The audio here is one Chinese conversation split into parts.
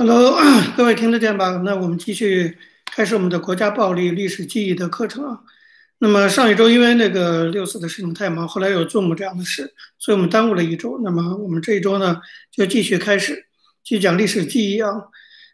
Hello，各位听得见吧？那我们继续开始我们的国家暴力历史记忆的课程啊。那么上一周因为那个六四的事情太忙，后来有 Zoom 这样的事，所以我们耽误了一周。那么我们这一周呢，就继续开始去讲历史记忆啊。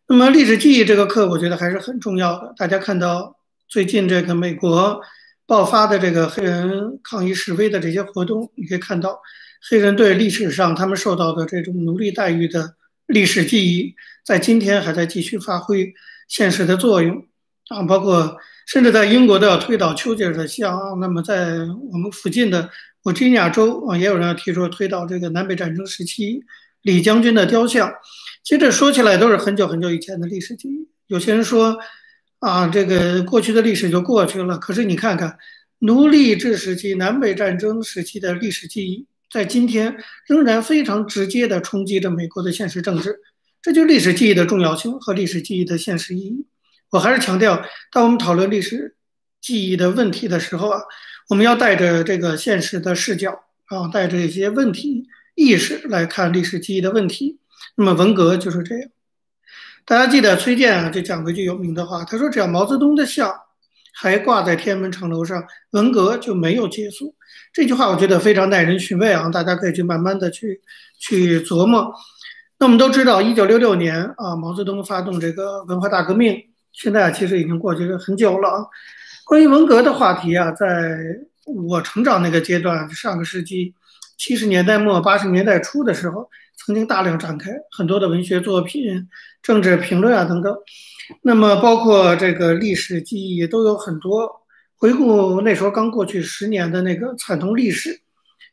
那么历史记忆这个课，我觉得还是很重要的。大家看到最近这个美国爆发的这个黑人抗议示威的这些活动，你可以看到黑人对历史上他们受到的这种奴隶待遇的历史记忆，在今天还在继续发挥现实的作用啊，包括。甚至在英国都要推倒丘吉尔的像，那么在我们附近的我吉尼亚州啊，也有人要提出推倒这个南北战争时期李将军的雕像。其实说起来都是很久很久以前的历史记忆。有些人说啊，这个过去的历史就过去了。可是你看看奴隶制时期、南北战争时期的历史记忆，在今天仍然非常直接地冲击着美国的现实政治。这就是历史记忆的重要性和历史记忆的现实意义。我还是强调，当我们讨论历史记忆的问题的时候啊，我们要带着这个现实的视角啊，带着一些问题意识来看历史记忆的问题。那么文革就是这样。大家记得崔健啊，就讲过一句有名的话，他说：“只要毛泽东的像还挂在天安门城楼上，文革就没有结束。”这句话我觉得非常耐人寻味啊，大家可以去慢慢的去去琢磨。那我们都知道，一九六六年啊，毛泽东发动这个文化大革命。现在其实已经过去了很久了啊。关于文革的话题啊，在我成长那个阶段，上个世纪七十年代末八十年代初的时候，曾经大量展开很多的文学作品、政治评论啊等等。那么包括这个历史记忆都有很多。回顾那时候刚过去十年的那个惨痛历史，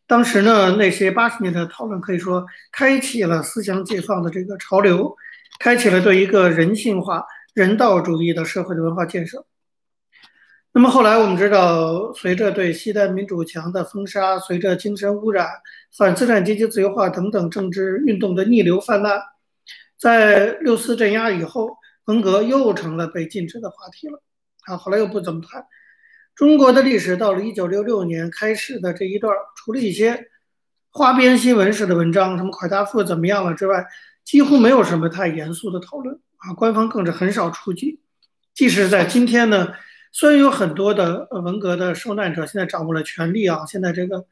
当时呢那些八十年代的讨论可以说开启了思想解放的这个潮流，开启了对一个人性化。人道主义的社会的文化建设。那么后来我们知道，随着对西单民主墙的封杀，随着精神污染、反资产阶级自由化等等政治运动的逆流泛滥，在六四镇压以后，文革又成了被禁止的话题了。啊，后来又不怎么谈。中国的历史到了一九六六年开始的这一段，除了一些花边新闻式的文章，什么蒯大富怎么样了之外，几乎没有什么太严肃的讨论。啊，官方更是很少出击。即使在今天呢，虽然有很多的呃文革的受难者现在掌握了权力啊，现在这个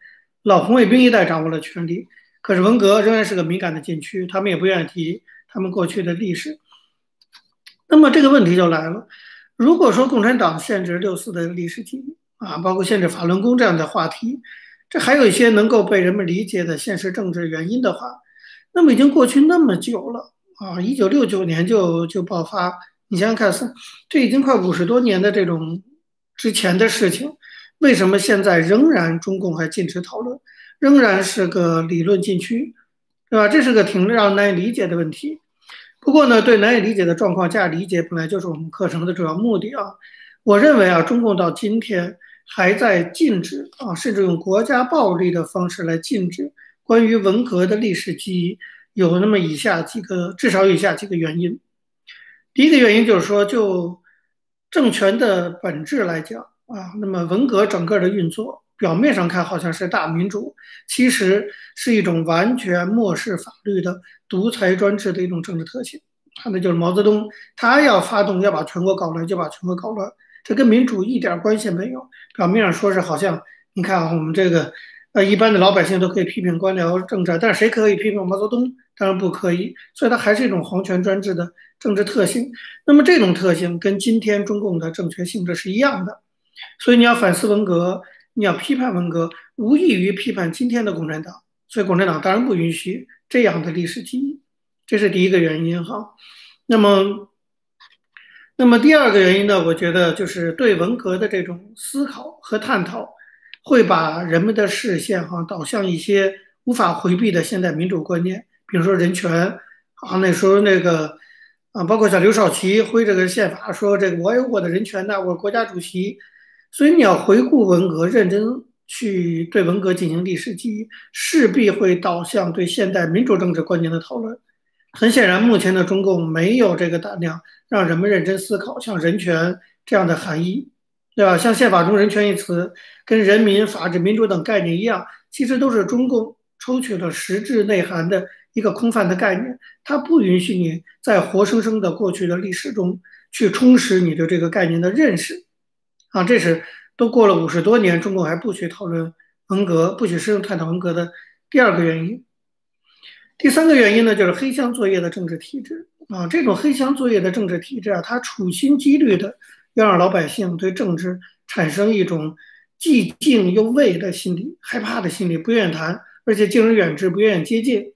老红卫兵一代掌握了权力，可是文革仍然是个敏感的禁区，他们也不愿意提他们过去的历史。那么这个问题就来了：如果说共产党限制六四的历史记忆啊，包括限制法轮功这样的话题，这还有一些能够被人们理解的现实政治原因的话，那么已经过去那么久了。啊，一九六九年就就爆发，你想想看，是这已经快五十多年的这种之前的事情，为什么现在仍然中共还禁止讨论，仍然是个理论禁区，对吧？这是个挺让难以理解的问题。不过呢，对难以理解的状况加以理解，本来就是我们课程的主要目的啊。我认为啊，中共到今天还在禁止啊，甚至用国家暴力的方式来禁止关于文革的历史记忆。有那么以下几个，至少以下几个原因。第一个原因就是说，就政权的本质来讲啊，那么文革整个的运作，表面上看好像是大民主，其实是一种完全漠视法律的独裁专制的一种政治特性。啊，那就是毛泽东他要发动要把全国搞乱，就把全国搞乱，这跟民主一点关系没有。表面上说是好像，你看啊，我们这个。呃，一般的老百姓都可以批评官僚政治，但是谁可以批评毛泽东？当然不可以。所以它还是一种皇权专制的政治特性。那么这种特性跟今天中共的政权性质是一样的。所以你要反思文革，你要批判文革，无异于批判今天的共产党。所以共产党当然不允许这样的历史记忆，这是第一个原因哈。那么，那么第二个原因呢？我觉得就是对文革的这种思考和探讨。会把人们的视线哈导向一些无法回避的现代民主观念，比如说人权啊，那时候那个啊，包括像刘少奇挥这个宪法说这个我有我的人权呐，我国家主席，所以你要回顾文革，认真去对文革进行历史记忆，势必会导向对现代民主政治观念的讨论。很显然，目前的中共没有这个胆量让人们认真思考像人权这样的含义。对吧？像宪法中“人权”一词，跟人民、法治、民主等概念一样，其实都是中共抽取了实质内涵的一个空泛的概念，它不允许你在活生生的过去的历史中去充实你的这个概念的认识。啊，这是都过了五十多年，中共还不去讨论文革，不许深入探讨文革的第二个原因。第三个原因呢，就是黑箱作业的政治体制啊，这种黑箱作业的政治体制啊，它处心积虑的要让老百姓对政治产生一种既敬又畏的心理，害怕的心理，不愿意谈，而且敬而远之，不愿意接近。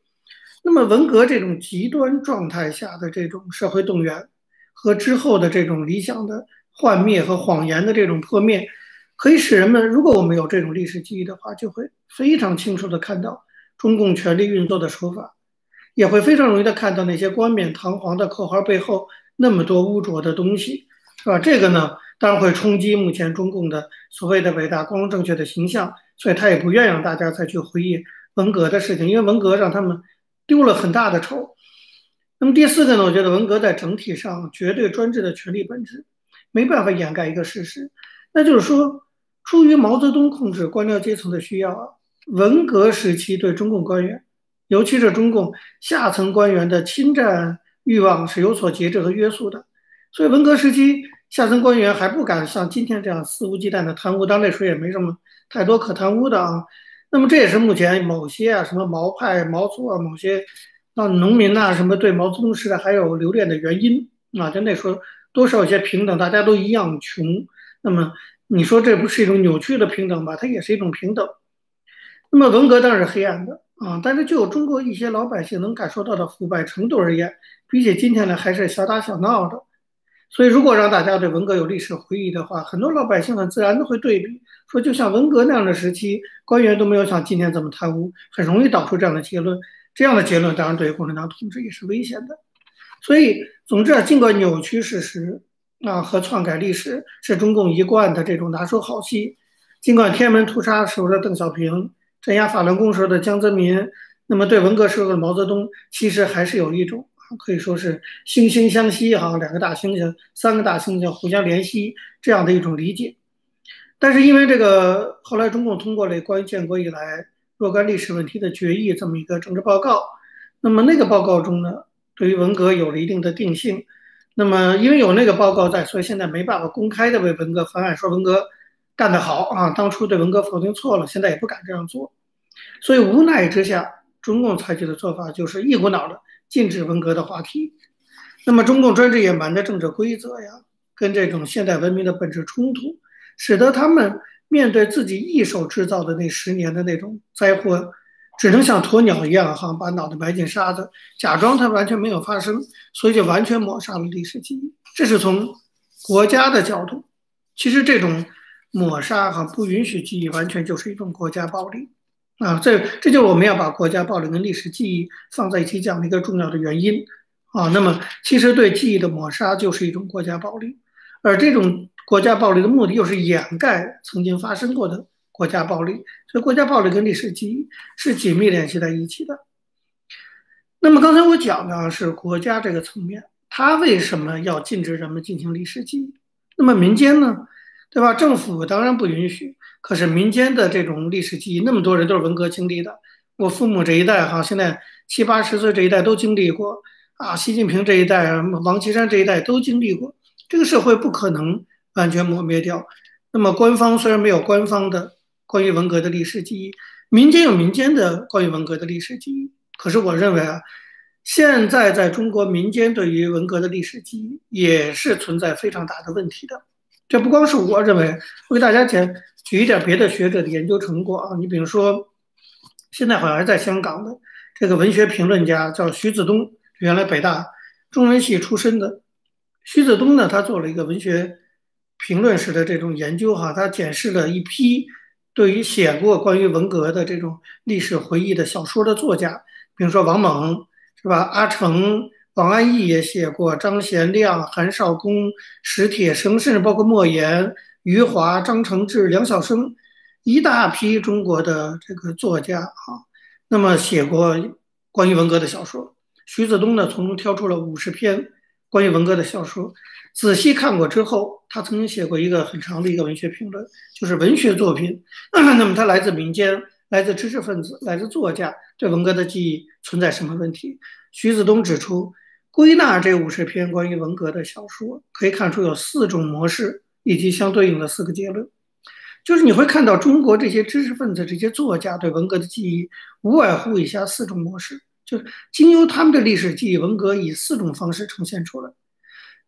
那么文革这种极端状态下的这种社会动员，和之后的这种理想的幻灭和谎言的这种破灭，可以使人们，如果我们有这种历史记忆的话，就会非常清楚的看到中共权力运作的手法。也会非常容易的看到那些冠冕堂皇的口号背后那么多污浊的东西，是吧？这个呢，当然会冲击目前中共的所谓的伟大、光荣、正确的形象，所以他也不愿让大家再去回忆文革的事情，因为文革让他们丢了很大的丑。那么第四个呢，我觉得文革在整体上绝对专制的权力本质没办法掩盖一个事实，那就是说，出于毛泽东控制官僚阶层的需要啊，文革时期对中共官员。尤其是中共下层官员的侵占欲望是有所节制和约束的，所以文革时期下层官员还不敢像今天这样肆无忌惮的贪污，当那时候也没什么太多可贪污的啊。那么这也是目前某些啊什么毛派、毛族啊某些啊农民呐什么对毛泽东时代还有留恋的原因啊。就那时候多少有些平等，大家都一样穷。那么你说这不是一种扭曲的平等吧？它也是一种平等。那么文革当然是黑暗的。啊，但是就中国一些老百姓能感受到的腐败程度而言，比起今天呢还是小打小闹的。所以，如果让大家对文革有历史回忆的话，很多老百姓很自然的会对比，说就像文革那样的时期，官员都没有像今天这么贪污，很容易导出这样的结论。这样的结论当然对于共产党统治也是危险的。所以，总之啊，尽管扭曲事实啊和篡改历史是中共一贯的这种拿手好戏，尽管天安门屠杀时候的邓小平。镇压法轮功时候的江泽民，那么对文革时候的毛泽东，其实还是有一种可以说是惺惺相惜哈，两个大猩猩，三个大猩猩互相怜惜这样的一种理解。但是因为这个后来中共通过了关于建国以来若干历史问题的决议这么一个政治报告，那么那个报告中呢，对于文革有了一定的定性。那么因为有那个报告在，所以现在没办法公开的为文革翻案，说文革。干得好啊！当初对文革否定错了，现在也不敢这样做，所以无奈之下，中共采取的做法就是一股脑的禁止文革的话题。那么，中共专制野蛮的政治规则呀，跟这种现代文明的本质冲突，使得他们面对自己一手制造的那十年的那种灾祸，只能像鸵鸟一样哈，把脑袋埋进沙子，假装它完全没有发生，所以就完全抹杀了历史记忆。这是从国家的角度，其实这种。抹杀和不允许记忆，完全就是一种国家暴力啊！这这就是我们要把国家暴力跟历史记忆放在一起讲的一个重要的原因啊。那么，其实对记忆的抹杀就是一种国家暴力，而这种国家暴力的目的又是掩盖曾经发生过的国家暴力，所以国家暴力跟历史记忆是紧密联系在一起的。那么刚才我讲的是国家这个层面，它为什么要禁止人们进行历史记忆？那么民间呢？对吧？政府当然不允许，可是民间的这种历史记忆，那么多人都是文革经历的。我父母这一代哈，现在七八十岁这一代都经历过啊。习近平这一代，王岐山这一代都经历过。这个社会不可能完全抹灭掉。那么官方虽然没有官方的关于文革的历史记忆，民间有民间的关于文革的历史记忆。可是我认为啊，现在在中国民间对于文革的历史记忆也是存在非常大的问题的。这不光是我认为，我给大家讲举一点别的学者的研究成果啊。你比如说，现在好像还在香港的这个文学评论家叫徐子东，原来北大中文系出身的。徐子东呢，他做了一个文学评论史的这种研究哈，他检视了一批对于写过关于文革的这种历史回忆的小说的作家，比如说王蒙，是吧？阿城。王安忆也写过，张贤亮、韩少功、史铁生，甚至包括莫言、余华、张承志、梁晓声，一大批中国的这个作家啊，那么写过关于文革的小说。徐子东呢，从中挑出了五十篇关于文革的小说。仔细看过之后，他曾经写过一个很长的一个文学评论，就是文学作品，那么他来自民间，来自知识分子、来自作家对文革的记忆存在什么问题。徐子东指出，归纳这五十篇关于文革的小说，可以看出有四种模式以及相对应的四个结论。就是你会看到中国这些知识分子、这些作家对文革的记忆，无外乎以下四种模式，就是经由他们的历史记忆，文革以四种方式呈现出来。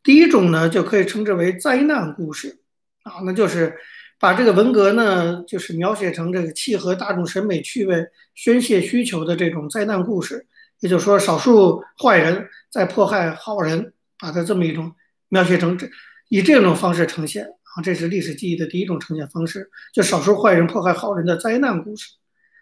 第一种呢，就可以称之为灾难故事，啊，那就是把这个文革呢，就是描写成这个契合大众审美趣味、宣泄需求的这种灾难故事，也就是说，少数坏人在迫害好人，把它这么一种描写成这，以这种方式呈现啊。这是历史记忆的第一种呈现方式，就少数坏人迫害好人的灾难故事。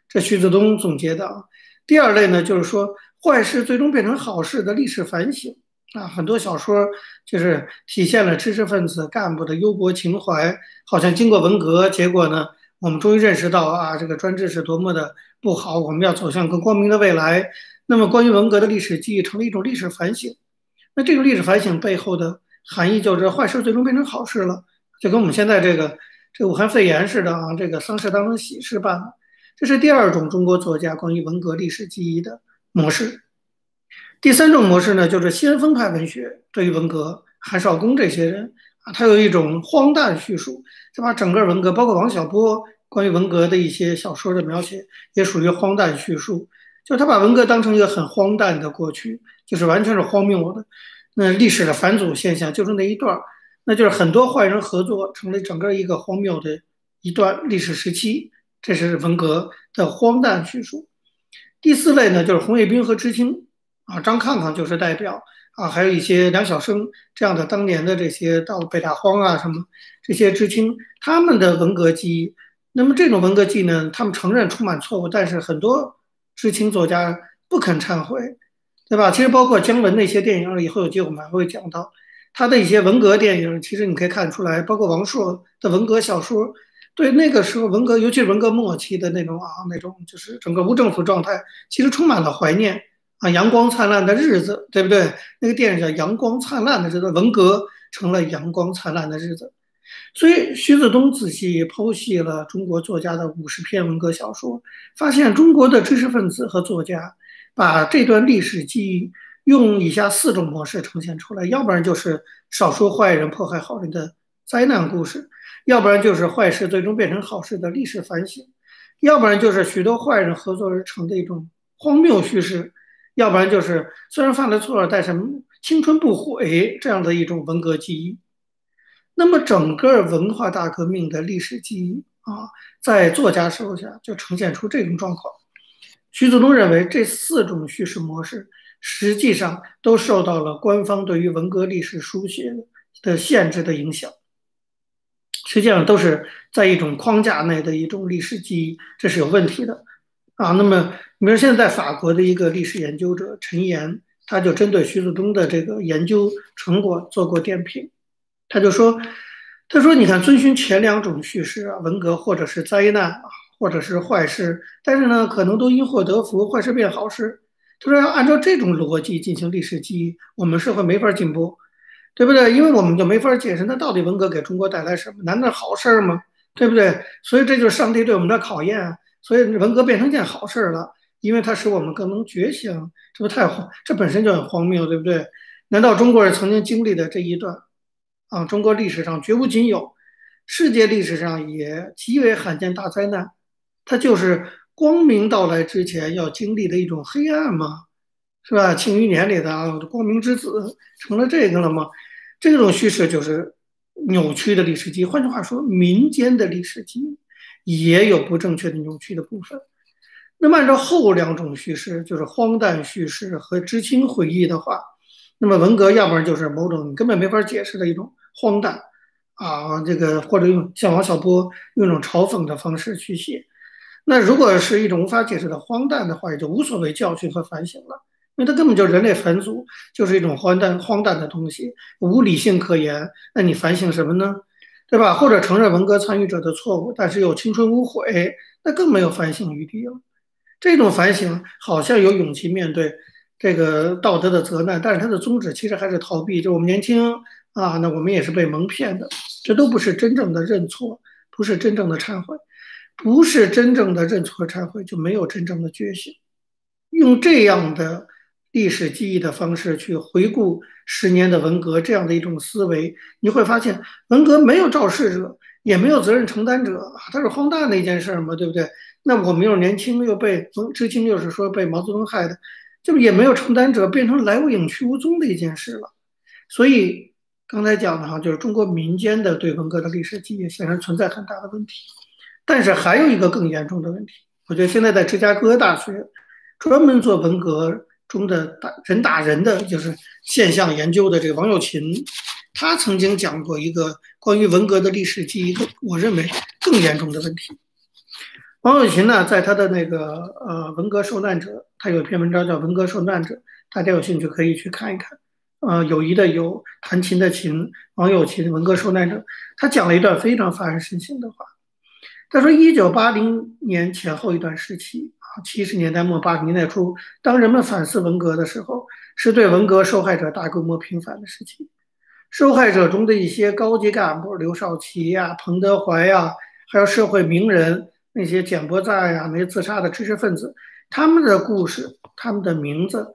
这徐子东总结的啊。第二类呢，就是说坏事最终变成好事的历史反省啊。很多小说就是体现了知识分子干部的忧国情怀，好像经过文革，结果呢，我们终于认识到啊，这个专制是多么的不好，我们要走向更光明的未来。那么，关于文革的历史记忆成了一种历史反省。那这种历史反省背后的含义，就是坏事最终变成好事了。就跟我们现在这个这武汉肺炎似的啊，这个丧事当成喜事办了。这是第二种中国作家关于文革历史记忆的模式。第三种模式呢，就是先锋派文学对于文革，韩少功这些人啊，他有一种荒诞叙述，是把整个文革，包括王小波关于文革的一些小说的描写，也属于荒诞叙述。就他把文革当成一个很荒诞的过去，就是完全是荒谬的。那历史的反祖现象就是那一段。那就是很多坏人合作，成了整个一个荒谬的一段历史时期。这是文革的荒诞叙述。第四类呢，就是红卫兵和知青啊，张抗抗就是代表啊，还有一些梁晓声这样的当年的这些到北大荒啊什么这些知青，他们的文革记忆。那么这种文革记忆呢，他们承认充满错误，但是很多知青作家不肯忏悔，对吧？其实包括姜文那些电影，以后有机会我们还会讲到。他的一些文革电影，其实你可以看出来，包括王朔的文革小说，对那个时候文革，尤其是文革末期的那种啊，那种就是整个无政府状态，其实充满了怀念啊，阳光灿烂的日子，对不对？那个电影叫《阳光灿烂的日子》，文革成了阳光灿烂的日子。所以徐子东仔细剖析了中国作家的五十篇文革小说，发现中国的知识分子和作家把这段历史记忆。用以下四种模式呈现出来，要不然就是少数坏人迫害好人的灾难故事，要不然就是坏事最终变成好事的历史反省，要不然就是许多坏人合作而成的一种荒谬叙事，要不然就是虽然犯了错，但是青春不悔这样的一种文革记忆。那么整个文化大革命的历史记忆啊，在作家手下就呈现出这种状况。徐子东认为这四种叙事模式。实际上都受到了官方对于文革历史书写的限制的影响，实际上都是在一种框架内的一种历史记忆，这是有问题的啊。那么，比如现在法国的一个历史研究者陈岩，他就针对徐子东的这个研究成果做过点评，他就说：“他说你看，遵循前两种叙事啊，文革或者是灾难啊，或者是坏事，但是呢，可能都因祸得福，坏事变好事。”他说：“要按照这种逻辑进行历史记忆，我们社会没法进步，对不对？因为我们就没法解释，那到底文革给中国带来什么？难道好事吗？对不对？所以这就是上帝对我们的考验。所以文革变成件好事了，因为它使我们更能觉醒。这不太荒，这本身就很荒谬，对不对？难道中国人曾经经历的这一段，啊，中国历史上绝无仅有，世界历史上也极为罕见大灾难，它就是。”光明到来之前要经历的一种黑暗吗？是吧？《庆余年》里的啊，光明之子成了这个了吗？这种叙事就是扭曲的历史记忆。换句话说，民间的历史记忆也有不正确的、扭曲的部分。那么，按照后两种叙事，就是荒诞叙事和知青回忆的话，那么文革要不然就是某种你根本没法解释的一种荒诞啊，这个或者用像王小波用一种嘲讽的方式去写。那如果是一种无法解释的荒诞的话，也就无所谓教训和反省了，因为它根本就人类反祖，就是一种荒诞荒诞的东西，无理性可言。那你反省什么呢？对吧？或者承认文革参与者的错误，但是又青春无悔，那更没有反省余地了。这种反省好像有勇气面对这个道德的责难，但是它的宗旨其实还是逃避。就我们年轻啊，那我们也是被蒙骗的，这都不是真正的认错，不是真正的忏悔。不是真正的认错和忏悔，就没有真正的觉醒。用这样的历史记忆的方式去回顾十年的文革，这样的一种思维，你会发现文革没有肇事者，也没有责任承担者，它是荒诞的一件事嘛，对不对？那我们又年轻，又被知青又是说被毛泽东害的，就也没有承担者，变成来无影去无踪的一件事了。所以刚才讲的哈，就是中国民间的对文革的历史记忆显然存在很大的问题。但是还有一个更严重的问题，我觉得现在在芝加哥大学专门做文革中的打人打人的就是现象研究的这个王友琴，他曾经讲过一个关于文革的历史记忆，我认为更严重的问题。王友琴呢，在他的那个呃文革受难者，他有一篇文章叫《文革受难者》，大家有兴趣可以去看一看。呃，友谊的友，弹琴的琴，王友琴，文革受难者，他讲了一段非常发人深省的话。他说：“一九八零年前后一段时期啊，七十年代末八十年代初，当人们反思文革的时候，是对文革受害者大规模平反的时期。受害者中的一些高级干部，刘少奇呀、彭德怀呀，还有社会名人，那些柬埔寨呀、那些自杀的知识分子，他们的故事、他们的名字，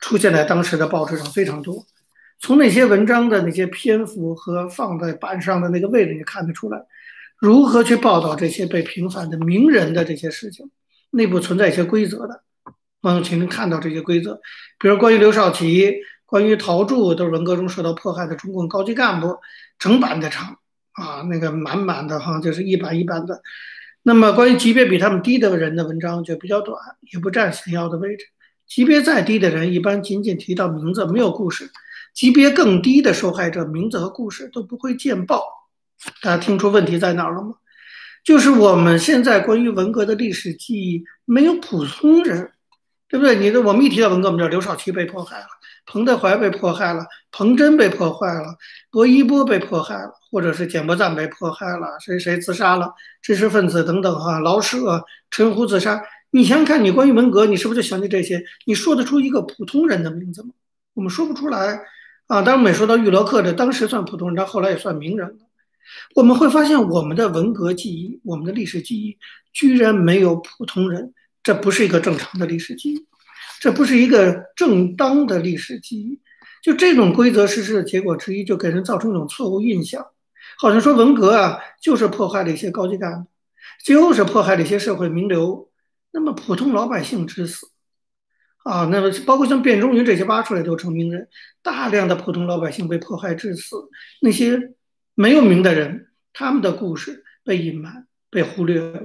出现在当时的报纸上非常多。从那些文章的那些篇幅和放在板上的那个位置，你看得出来。”如何去报道这些被平反的名人的这些事情？内部存在一些规则的。王永琴能看到这些规则，比如关于刘少奇、关于陶铸，都是文革中受到迫害的中共高级干部，整版的长啊，那个满满的哈，就是一版一版的。那么关于级别比他们低的人的文章就比较短，也不占显要的位置。级别再低的人，一般仅仅提到名字，没有故事。级别更低的受害者，名字和故事都不会见报。大家听出问题在哪儿了吗？就是我们现在关于文革的历史记忆没有普通人，对不对？你的我们一提到文革，我们知道刘少奇被迫害了，彭德怀被迫害了，彭真被迫害了，薄一波被迫害了，或者是柬埔寨被迫害了，谁谁自杀了，知识分子等等哈，老舍、陈胡自杀。你想想看，你关于文革，你是不是就想起这些？你说得出一个普通人的名字吗？我们说不出来啊。当然，每说到玉罗克的当时算普通人，他后来也算名人了。我们会发现，我们的文革记忆，我们的历史记忆，居然没有普通人。这不是一个正常的历史记忆，这不是一个正当的历史记忆。就这种规则实施的结果之一，就给人造成一种错误印象，好像说文革啊，就是迫害了一些高级干部，就是迫害了一些社会名流。那么普通老百姓之死啊，那么包括像卞中云这些挖出来都成名人，大量的普通老百姓被迫害致死，那些。没有名的人，他们的故事被隐瞒、被忽略了，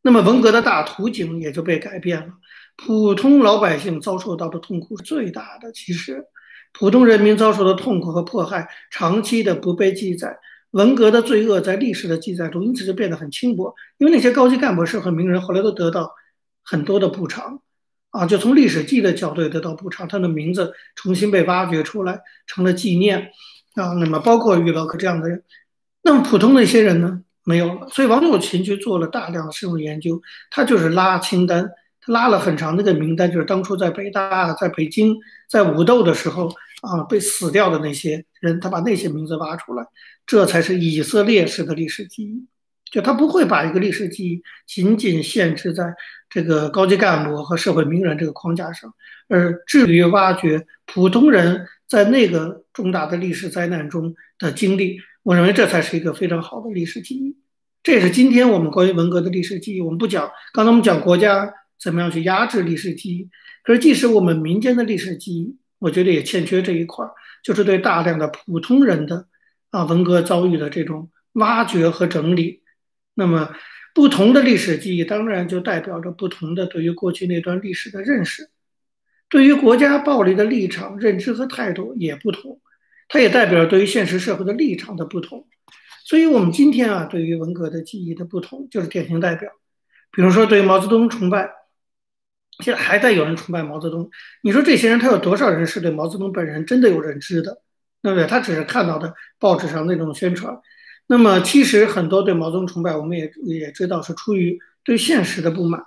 那么文革的大图景也就被改变了。普通老百姓遭受到的痛苦是最大的。其实，普通人民遭受的痛苦和迫害长期的不被记载，文革的罪恶在历史的记载中因此就变得很轻薄。因为那些高级干部、是和名人后来都得到很多的补偿，啊，就从历史记的角度得到补偿，他的名字重新被挖掘出来，成了纪念。啊，那么包括于老克这样的人，那么普通的一些人呢，没有了。所以王友琴去做了大量的深入研究，他就是拉清单，他拉了很长的一个名单，就是当初在北大、在北京、在武斗的时候啊，被死掉的那些人，他把那些名字挖出来，这才是以色列式的历史记忆。就他不会把一个历史记忆仅仅限制在这个高级干部和社会名人这个框架上，而致力于挖掘普通人。在那个重大的历史灾难中的经历，我认为这才是一个非常好的历史记忆。这也是今天我们关于文革的历史记忆。我们不讲，刚才我们讲国家怎么样去压制历史记忆，可是即使我们民间的历史记忆，我觉得也欠缺这一块，就是对大量的普通人的啊文革遭遇的这种挖掘和整理。那么，不同的历史记忆当然就代表着不同的对于过去那段历史的认识。对于国家暴力的立场、认知和态度也不同，它也代表对于现实社会的立场的不同。所以，我们今天啊，对于文革的记忆的不同，就是典型代表。比如说，对毛泽东崇拜，现在还在有人崇拜毛泽东。你说这些人，他有多少人是对毛泽东本人真的有认知的？对不对？他只是看到的报纸上那种宣传。那么，其实很多对毛泽东崇拜，我们也也知道是出于对现实的不满。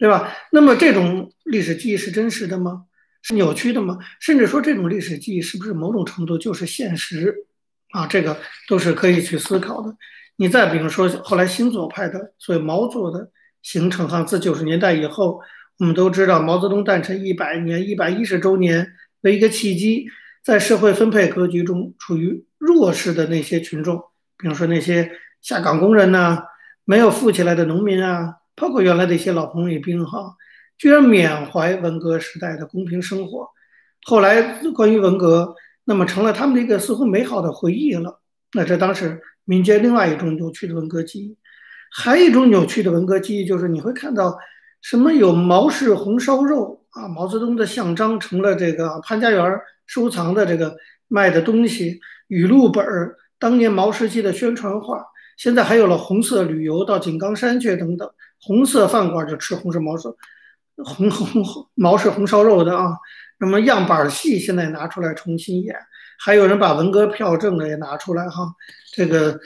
对吧？那么这种历史记忆是真实的吗？是扭曲的吗？甚至说这种历史记忆是不是某种程度就是现实？啊，这个都是可以去思考的。你再比如说，后来新左派的所谓毛左的形成，哈，自九十年代以后，我们都知道毛泽东诞辰一百年、一百一十周年为一个契机，在社会分配格局中处于弱势的那些群众，比如说那些下岗工人呐，没有富起来的农民啊，包括原来的一些老红卫兵，哈，居然缅怀文革时代的公平生活。后来关于文革，那么成了他们的一个似乎美好的回忆了。那这当时民间另外一种扭曲的文革记忆，还有一种扭曲的文革记忆，就是你会看到什么有毛氏红烧肉啊，毛泽东的像章成了这个潘家园收藏的这个卖的东西，语录本儿，当年毛时期的宣传画，现在还有了红色旅游到井冈山去等等，红色饭馆就吃红色毛色红红毛氏红烧肉的啊。那么样板戏现在拿出来重新演，还有人把文革票证呢也拿出来哈，这个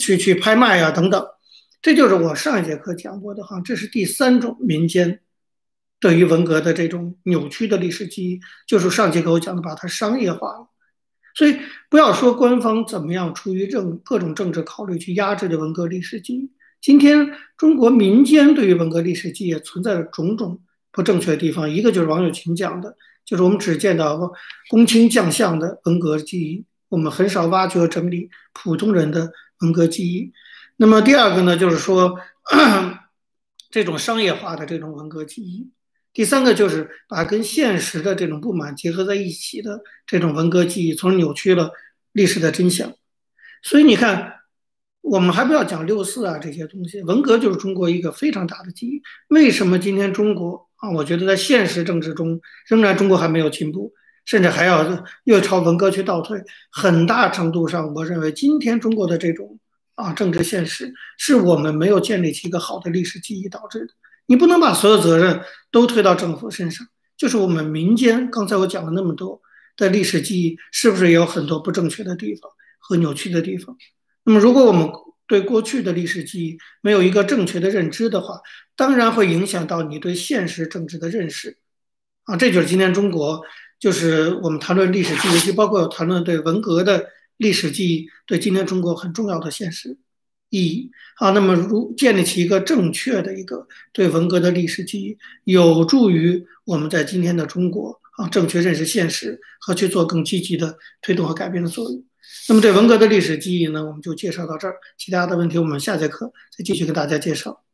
去去拍卖啊等等，这就是我上一节课讲过的哈，这是第三种民间对于文革的这种扭曲的历史记忆，就是上节课我讲的把它商业化了。所以不要说官方怎么样出于政各种政治考虑去压制的文革历史记忆，今天中国民间对于文革历史记忆也存在着种种不正确的地方，一个就是王友琴讲的。就是我们只见到公卿将相的文革记忆，我们很少挖掘整理普通人的文革记忆。那么第二个呢，就是说 这种商业化的这种文革记忆。第三个就是把跟现实的这种不满结合在一起的这种文革记忆，从而扭曲了历史的真相。所以你看，我们还不要讲六四啊这些东西，文革就是中国一个非常大的记忆。为什么今天中国？啊，我觉得在现实政治中，仍然中国还没有进步，甚至还要又朝文革去倒退。很大程度上，我认为今天中国的这种啊政治现实，是我们没有建立起一个好的历史记忆导致的。你不能把所有责任都推到政府身上，就是我们民间。刚才我讲了那么多的历史记忆，是不是也有很多不正确的地方和扭曲的地方？那么，如果我们对过去的历史记忆没有一个正确的认知的话，当然会影响到你对现实政治的认识，啊，这就是今天中国，就是我们谈论历史记忆，就包括谈论对文革的历史记忆，对今天中国很重要的现实意义。啊，那么如建立起一个正确的一个对文革的历史记忆，有助于我们在今天的中国啊正确认识现实和去做更积极的推动和改变的作用。那么对文革的历史记忆呢，我们就介绍到这儿，其他的问题我们下节课再继续给大家介绍。